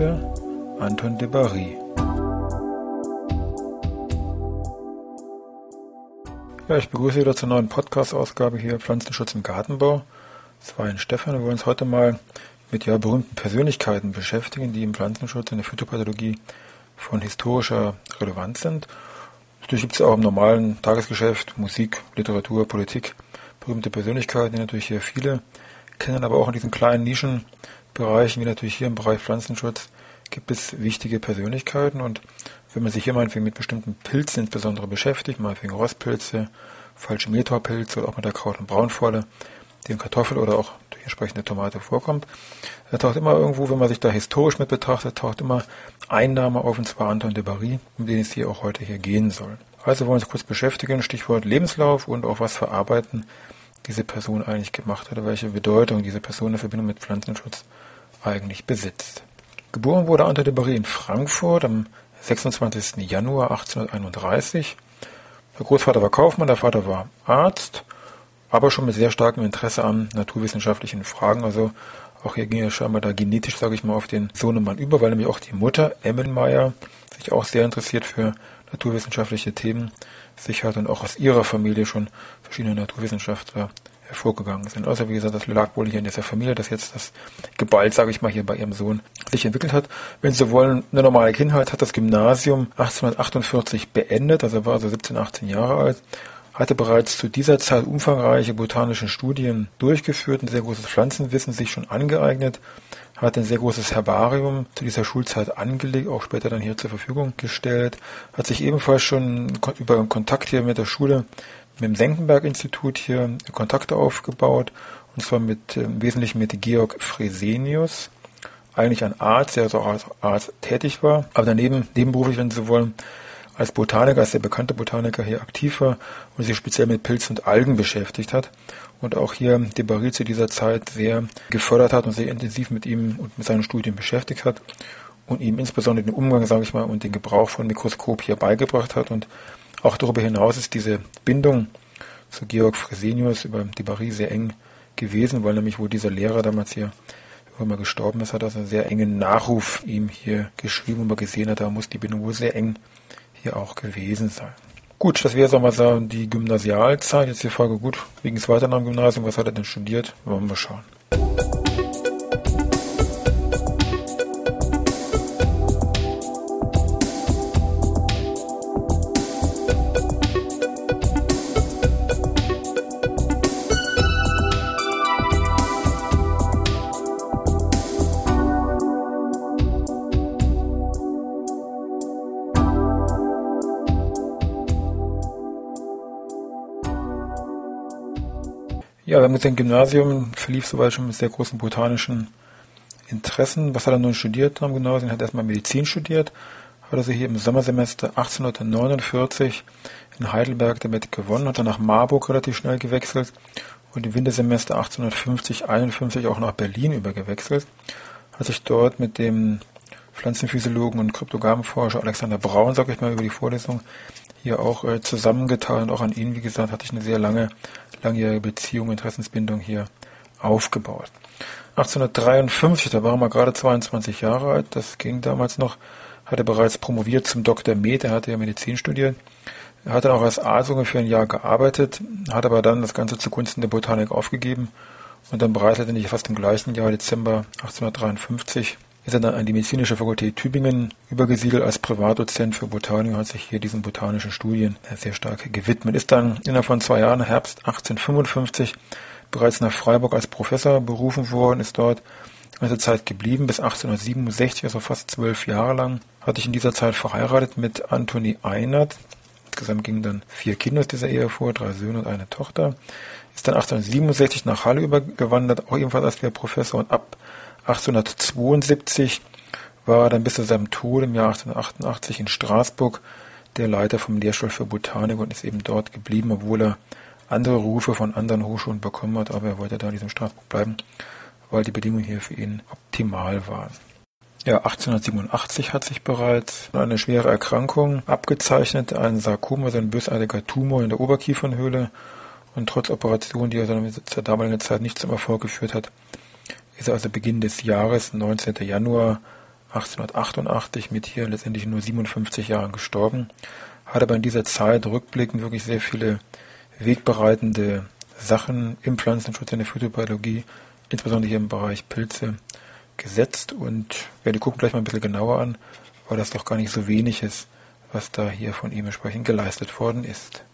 Heute Anton de Barry. Ja, ich begrüße wieder zur neuen Podcast-Ausgabe hier Pflanzenschutz im Gartenbau. Das war ein Stefan. Wir wollen uns heute mal mit ja, berühmten Persönlichkeiten beschäftigen, die im Pflanzenschutz, in der Phytopathologie von historischer Relevanz sind. Natürlich gibt es auch im normalen Tagesgeschäft Musik, Literatur, Politik berühmte Persönlichkeiten, die natürlich hier viele kennen, aber auch in diesen kleinen Nischen Bereichen, wie natürlich hier im Bereich Pflanzenschutz, gibt es wichtige Persönlichkeiten und wenn man sich hier meinetwegen mit bestimmten Pilzen insbesondere beschäftigt, meinetwegen Rostpilze, falsche Metorpilze oder auch mit der Kraut- und Braunfaule, die in Kartoffel oder auch durch entsprechende Tomate vorkommt, da taucht immer irgendwo, wenn man sich da historisch mit betrachtet, taucht immer ein Name auf, und zwar Anton de Barry, um den es hier auch heute hier gehen soll. Also wollen wir uns kurz beschäftigen, Stichwort Lebenslauf und auch was für Arbeiten diese Person eigentlich gemacht hat, welche Bedeutung diese Person in Verbindung mit Pflanzenschutz eigentlich besitzt. Geboren wurde Anton de Barry in Frankfurt am 26. Januar 1831. Der Großvater war Kaufmann, der Vater war Arzt, aber schon mit sehr starkem Interesse an naturwissenschaftlichen Fragen. Also auch hier ging er scheinbar da genetisch, sage ich mal, auf den Sohnemann über, weil nämlich auch die Mutter, Emmelmeier, sich auch sehr interessiert für naturwissenschaftliche Themen sich hat und auch aus ihrer Familie schon verschiedene Naturwissenschaftler hervorgegangen sind. Also wie gesagt, das lag wohl hier in dieser Familie, dass jetzt das geballt, sage ich mal, hier bei ihrem Sohn sich entwickelt hat. Wenn Sie wollen, eine normale Kindheit hat das Gymnasium 1848 beendet, also war also 17, 18 Jahre alt, hatte bereits zu dieser Zeit umfangreiche botanische Studien durchgeführt, ein sehr großes Pflanzenwissen sich schon angeeignet, hat ein sehr großes Herbarium zu dieser Schulzeit angelegt, auch später dann hier zur Verfügung gestellt, hat sich ebenfalls schon über Kontakt hier mit der Schule mit dem Senckenberg-Institut hier Kontakte aufgebaut, und zwar mit äh, im Wesentlichen mit Georg Fresenius, eigentlich ein Arzt, der also auch als Arzt tätig war, aber daneben nebenberuflich, wenn Sie wollen, als Botaniker, als sehr bekannter Botaniker hier aktiv war und sich speziell mit Pilzen und Algen beschäftigt hat und auch hier de Barry zu dieser Zeit sehr gefördert hat und sehr intensiv mit ihm und mit seinen Studien beschäftigt hat und ihm insbesondere den Umgang, sage ich mal, und den Gebrauch von Mikroskop hier beigebracht hat. Und auch darüber hinaus ist diese Bindung zu Georg Fresenius über die Barry sehr eng gewesen, weil nämlich wo dieser Lehrer damals hier irgendwann mal gestorben ist, hat er einen sehr engen Nachruf ihm hier geschrieben und man gesehen hat, da muss die Bindung wohl sehr eng hier auch gewesen sein. Gut, das wäre, wir mal, die Gymnasialzeit. Jetzt die Frage, gut, wegen es weiter nach dem Gymnasium, was hat er denn studiert? Wollen wir schauen. Ja, wir haben gesehen, Gymnasium verlief soweit schon mit sehr großen botanischen Interessen. Was hat er nun studiert am Gymnasium? Er hat erstmal Medizin studiert, hat also hier im Sommersemester 1849 in Heidelberg damit gewonnen, hat dann nach Marburg relativ schnell gewechselt und im Wintersemester 1850-51 auch nach Berlin übergewechselt, hat sich dort mit dem Pflanzenphysiologen und Kryptogamenforscher Alexander Braun, sag ich mal, über die Vorlesung hier auch äh, zusammengetan und auch an ihn, wie gesagt, hatte ich eine sehr lange langjährige Beziehung, Interessensbindung hier aufgebaut. 1853, da war er gerade 22 Jahre alt, das ging damals noch, hat er bereits promoviert zum Dr. Med, er hatte ja Medizin studiert. Er hat dann auch als Arzt ungefähr ein Jahr gearbeitet, hat aber dann das Ganze zugunsten der Botanik aufgegeben und dann bereits nicht fast im gleichen Jahr, Dezember 1853, ist er dann an die Medizinische Fakultät Tübingen übergesiedelt als Privatdozent für Botanik und hat sich hier diesen botanischen Studien sehr stark gewidmet. Ist dann innerhalb von zwei Jahren, Herbst 1855, bereits nach Freiburg als Professor berufen worden, ist dort ganze Zeit geblieben, bis 1867, also fast zwölf Jahre lang. Hatte ich in dieser Zeit verheiratet mit Anthony Einert. Insgesamt gingen dann vier Kinder aus dieser Ehe vor, drei Söhne und eine Tochter. Ist dann 1867 nach Halle übergewandert, auch ebenfalls als Lehrprofessor und ab 1872 war er dann bis zu seinem Tod im Jahr 1888 in Straßburg der Leiter vom Lehrstuhl für Botanik und ist eben dort geblieben, obwohl er andere Rufe von anderen Hochschulen bekommen hat, aber er wollte da in diesem Straßburg bleiben, weil die Bedingungen hier für ihn optimal waren. Ja, 1887 hat sich bereits eine schwere Erkrankung abgezeichnet, ein Sarkom, also ein bösartiger Tumor in der Oberkiefernhöhle. Und trotz Operation, die er zur damaligen Zeit nicht zum Erfolg geführt hat, ist also Beginn des Jahres, 19. Januar 1888, mit hier letztendlich nur 57 Jahren gestorben. Hat aber in dieser Zeit rückblickend wirklich sehr viele wegbereitende Sachen im Pflanzenschutz, in der Phytobiologie, insbesondere hier im Bereich Pilze, gesetzt und ja, die gucken gleich mal ein bisschen genauer an, weil das doch gar nicht so wenig ist, was da hier von ihm entsprechend geleistet worden ist.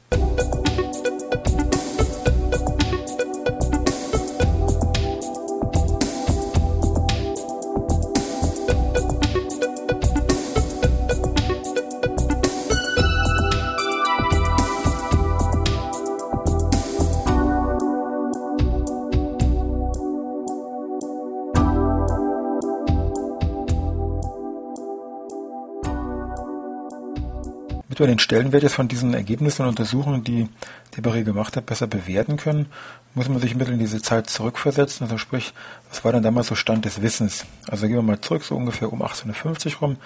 Damit den Stellenwert jetzt von diesen Ergebnissen und Untersuchungen, die Debarry gemacht hat, besser bewerten können, muss man sich ein in diese Zeit zurückversetzen. Also sprich, was war denn damals so Stand des Wissens? Also gehen wir mal zurück, so ungefähr um 1850 rum.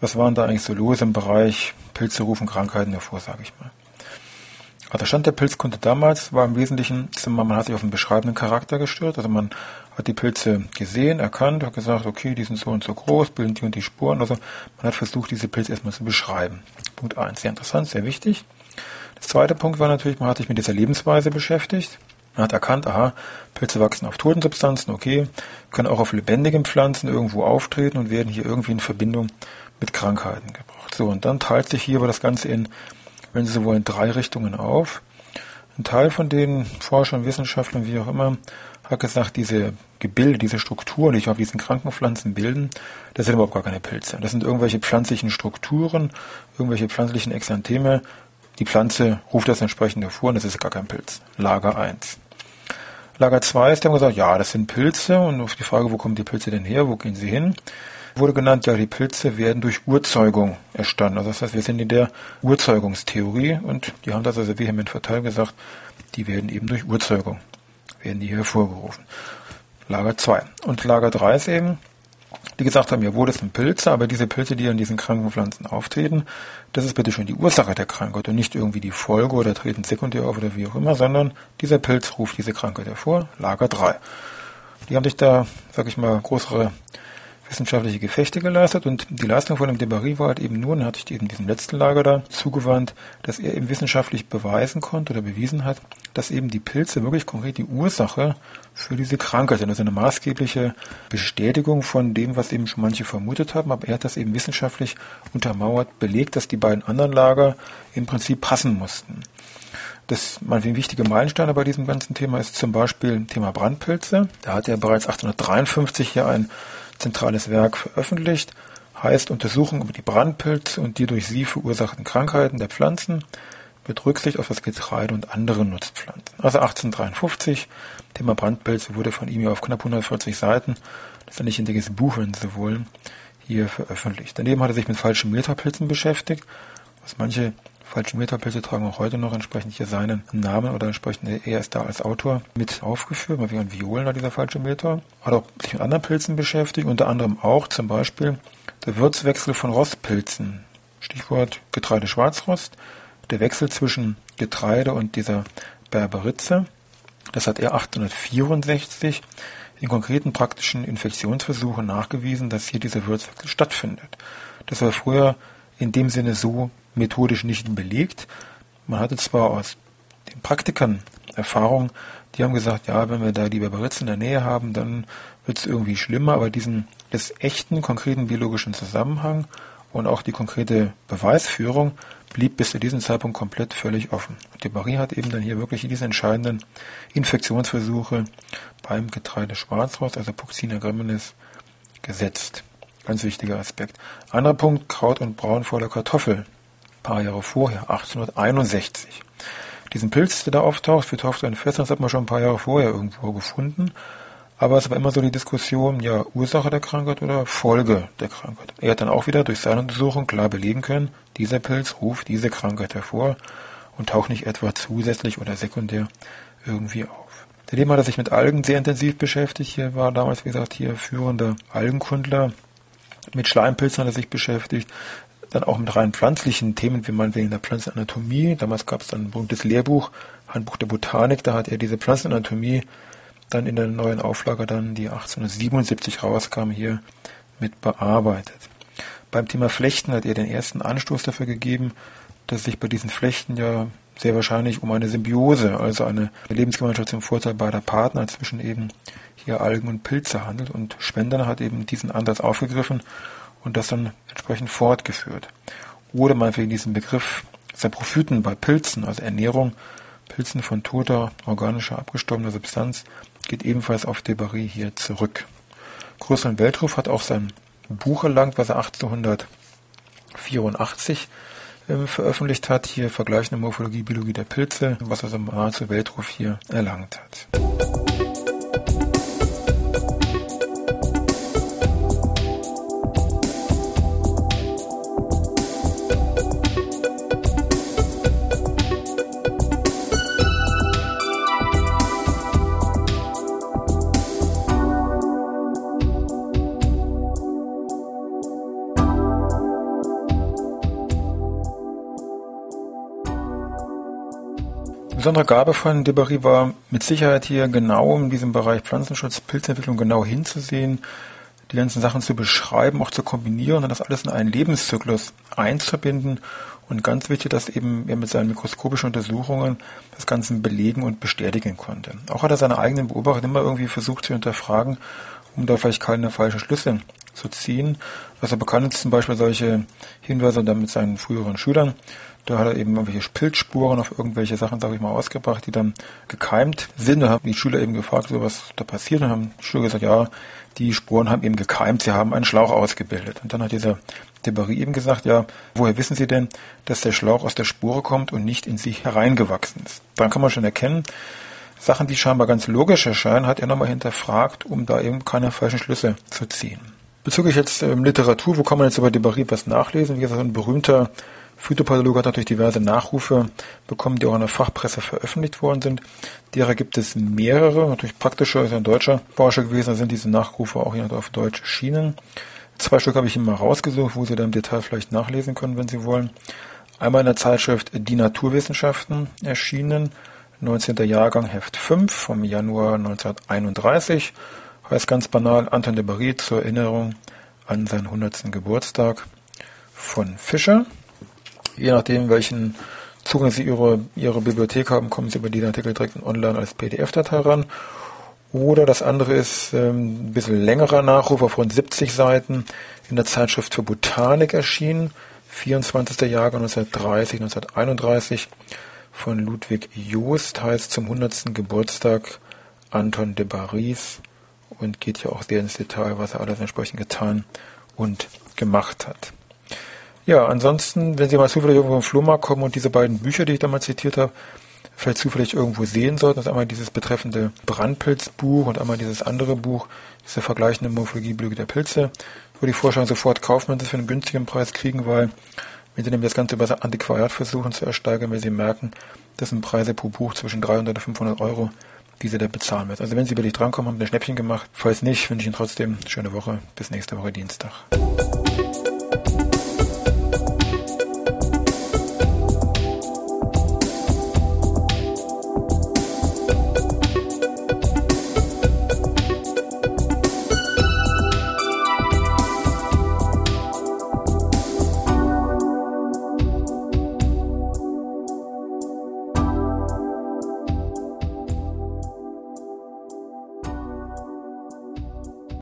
Was waren da eigentlich so los im Bereich Pilze rufen Krankheiten hervor, sage ich mal. Also der Stand der Pilzkunde damals war im Wesentlichen, man hat sich auf den beschreibenden Charakter gestört. Also man hat die Pilze gesehen, erkannt, hat gesagt, okay, die sind so und so groß, bilden die und die Spuren. Also man hat versucht, diese Pilze erstmal zu beschreiben. Punkt eins, sehr interessant, sehr wichtig. Das zweite Punkt war natürlich, man hat sich mit dieser Lebensweise beschäftigt. Man hat erkannt, aha, Pilze wachsen auf toten Substanzen, okay, können auch auf lebendigen Pflanzen irgendwo auftreten und werden hier irgendwie in Verbindung mit Krankheiten gebracht. So, und dann teilt sich hier aber das Ganze in, wenn Sie so wollen, drei Richtungen auf. Ein Teil von den Forschern, Wissenschaftlern, wie auch immer, hat gesagt, diese Gebilde, diese Strukturen, die sich auf diesen Krankenpflanzen bilden, das sind überhaupt gar keine Pilze. Das sind irgendwelche pflanzlichen Strukturen, irgendwelche pflanzlichen Exantheme. Die Pflanze ruft das entsprechend hervor und das ist gar kein Pilz. Lager 1. Lager 2 ist, die haben gesagt, ja, das sind Pilze und auf die Frage, wo kommen die Pilze denn her, wo gehen sie hin, wurde genannt, ja, die Pilze werden durch Urzeugung erstanden. Also das heißt, wir sind in der Urzeugungstheorie und die haben das also vehement verteilt gesagt, die werden eben durch Urzeugung werden die hervorgerufen. Lager 2. Und Lager 3 ist eben, die gesagt haben, ja wohl, das sind Pilze, aber diese Pilze, die an diesen kranken Pflanzen auftreten, das ist bitte schon die Ursache der Krankheit und nicht irgendwie die Folge oder treten sekundär auf oder wie auch immer, sondern dieser Pilz ruft diese Krankheit hervor. Lager 3. Die haben sich da, sag ich mal, größere wissenschaftliche Gefechte geleistet und die Leistung von dem Debarry war halt eben nur, und hatte ich eben diesem letzten Lager da zugewandt, dass er eben wissenschaftlich beweisen konnte oder bewiesen hat, dass eben die Pilze wirklich konkret die Ursache für diese Krankheit sind. Also eine maßgebliche Bestätigung von dem, was eben schon manche vermutet haben, aber er hat das eben wissenschaftlich untermauert, belegt, dass die beiden anderen Lager im Prinzip passen mussten. Das meinetwegen wichtige Meilensteine bei diesem ganzen Thema ist zum Beispiel Thema Brandpilze. Da hat er bereits 1853 hier ein zentrales Werk veröffentlicht, heißt Untersuchung über die Brandpilze und die durch sie verursachten Krankheiten der Pflanzen mit Rücksicht auf das Getreide und andere Nutzpflanzen. Also 1853, Thema Brandpilze wurde von ihm hier auf knapp 140 Seiten, das ist ein letztendliches Buch, wenn Sie wollen, hier veröffentlicht. Daneben hat er sich mit falschen Metapilzen beschäftigt, was manche falsche Metapilze tragen auch heute noch entsprechend hier seinen Namen oder entsprechend er ist da als Autor mit aufgeführt, mal wie ein Violen dieser falsche Meter. Hat auch sich mit anderen Pilzen beschäftigt, unter anderem auch zum Beispiel der Würzwechsel von Rostpilzen. Stichwort Getreide-Schwarzrost. Der Wechsel zwischen Getreide und dieser Berberitze. Das hat er 1864 in konkreten praktischen Infektionsversuchen nachgewiesen, dass hier dieser Würzwechsel stattfindet. Das war früher in dem Sinne so methodisch nicht belegt. Man hatte zwar aus den Praktikern Erfahrung, die haben gesagt, ja, wenn wir da die Barbaritze in der Nähe haben, dann wird es irgendwie schlimmer, aber diesen des echten, konkreten biologischen Zusammenhang und auch die konkrete Beweisführung blieb bis zu diesem Zeitpunkt komplett völlig offen. Und die Marie hat eben dann hier wirklich diese entscheidenden Infektionsversuche beim Getreide Schwarzrost, also Puccina graminis, gesetzt. Ganz wichtiger Aspekt. Anderer Punkt, Kraut und Braun vor der Kartoffel paar Jahre vorher, 1861. Diesen Pilz, der da auftaucht, für Taufstein 14, das hat man schon ein paar Jahre vorher irgendwo gefunden. Aber es war immer so die Diskussion, ja, Ursache der Krankheit oder Folge der Krankheit. Er hat dann auch wieder durch seine Untersuchung klar belegen können, dieser Pilz ruft diese Krankheit hervor und taucht nicht etwa zusätzlich oder sekundär irgendwie auf. Daneben hat er sich mit Algen sehr intensiv beschäftigt. Hier war damals, wie gesagt, hier führender Algenkundler. Mit Schleimpilzen hat er sich beschäftigt. Dann auch mit rein pflanzlichen Themen, wie man wegen der Pflanzenanatomie. Damals gab es dann ein berühmtes Lehrbuch, Handbuch der Botanik. Da hat er diese Pflanzenanatomie dann in der neuen Auflage dann, die 1877 rauskam, hier mit bearbeitet. Beim Thema Flechten hat er den ersten Anstoß dafür gegeben, dass sich bei diesen Flechten ja sehr wahrscheinlich um eine Symbiose, also eine Lebensgemeinschaft zum Vorteil beider Partner zwischen eben hier Algen und Pilze handelt. Und Spender hat eben diesen Ansatz aufgegriffen und das dann entsprechend fortgeführt. Oder man für diesen Begriff Saprophyten bei Pilzen, also Ernährung, Pilzen von toter, organischer, abgestorbener Substanz, geht ebenfalls auf Debarry hier zurück. Größeren Weltruf hat auch sein Buch erlangt, was er 1884 äh, veröffentlicht hat, hier Vergleichende Morphologie, Biologie der Pilze, was also nahezu Weltruf hier erlangt hat. Besondere Gabe von Debarry war mit Sicherheit hier genau in diesem Bereich Pflanzenschutz, Pilzentwicklung genau hinzusehen, die ganzen Sachen zu beschreiben, auch zu kombinieren und das alles in einen Lebenszyklus einzubinden. Und ganz wichtig, dass eben er mit seinen mikroskopischen Untersuchungen das Ganze belegen und bestätigen konnte. Auch hat er seine eigenen Beobachtungen immer irgendwie versucht zu hinterfragen, um da vielleicht keine falschen Schlüsse zu ziehen. Also bekannt ist zum Beispiel solche Hinweise dann mit seinen früheren Schülern. Da hat er eben irgendwelche Pilzspuren auf irgendwelche Sachen, sage ich mal, ausgebracht, die dann gekeimt sind. Da haben die Schüler eben gefragt, so was da passiert. Und haben die Schüler gesagt, ja, die Spuren haben eben gekeimt, sie haben einen Schlauch ausgebildet. Und dann hat dieser Debarry eben gesagt, ja, woher wissen Sie denn, dass der Schlauch aus der Spure kommt und nicht in sich hereingewachsen ist? Dann kann man schon erkennen, Sachen, die scheinbar ganz logisch erscheinen, hat er nochmal hinterfragt, um da eben keine falschen Schlüsse zu ziehen. Bezüglich jetzt ähm, Literatur, wo kann man jetzt über Debarry was nachlesen? Wie gesagt, ein berühmter Phytopathologe hat natürlich diverse Nachrufe bekommen, die auch in der Fachpresse veröffentlicht worden sind. Derer gibt es mehrere, natürlich praktischer, ist ein deutscher Forscher gewesen, da sind diese Nachrufe auch hier auf Deutsch erschienen. Zwei Stück habe ich Ihnen mal rausgesucht, wo Sie dann im Detail vielleicht nachlesen können, wenn Sie wollen. Einmal in der Zeitschrift Die Naturwissenschaften erschienen, 19. Jahrgang Heft 5 vom Januar 1931. Heißt ganz banal Anton de Barry zur Erinnerung an seinen 100. Geburtstag von Fischer. Je nachdem, welchen Zugang Sie Ihre, Ihre Bibliothek haben, kommen Sie über den Artikel direkt online als PDF-Datei ran. Oder das andere ist ähm, ein bisschen längerer Nachruf auf rund 70 Seiten in der Zeitschrift für Botanik erschienen. 24. Jahrgang 1930, 1931 von Ludwig Joost heißt zum 100. Geburtstag Anton de Baris und geht ja auch sehr ins Detail, was er alles entsprechend getan und gemacht hat. Ja, ansonsten, wenn Sie mal zufällig irgendwo im Flohmarkt kommen und diese beiden Bücher, die ich da mal zitiert habe, vielleicht zufällig irgendwo sehen sollten, das ist einmal dieses betreffende Brandpilzbuch und einmal dieses andere Buch, diese vergleichende Morphologie Blüge der Pilze, würde ich vorschlagen, sofort kaufen, wenn Sie es für einen günstigen Preis kriegen, weil wenn Sie nämlich das Ganze über das Antiquariat versuchen zu ersteigern, wenn Sie merken, das sind Preise pro Buch zwischen 300 und 500 Euro, die Sie da bezahlen müssen. Also wenn Sie wirklich drankommen, haben Sie ein Schnäppchen gemacht. Falls nicht, wünsche ich Ihnen trotzdem eine schöne Woche. Bis nächste Woche Dienstag.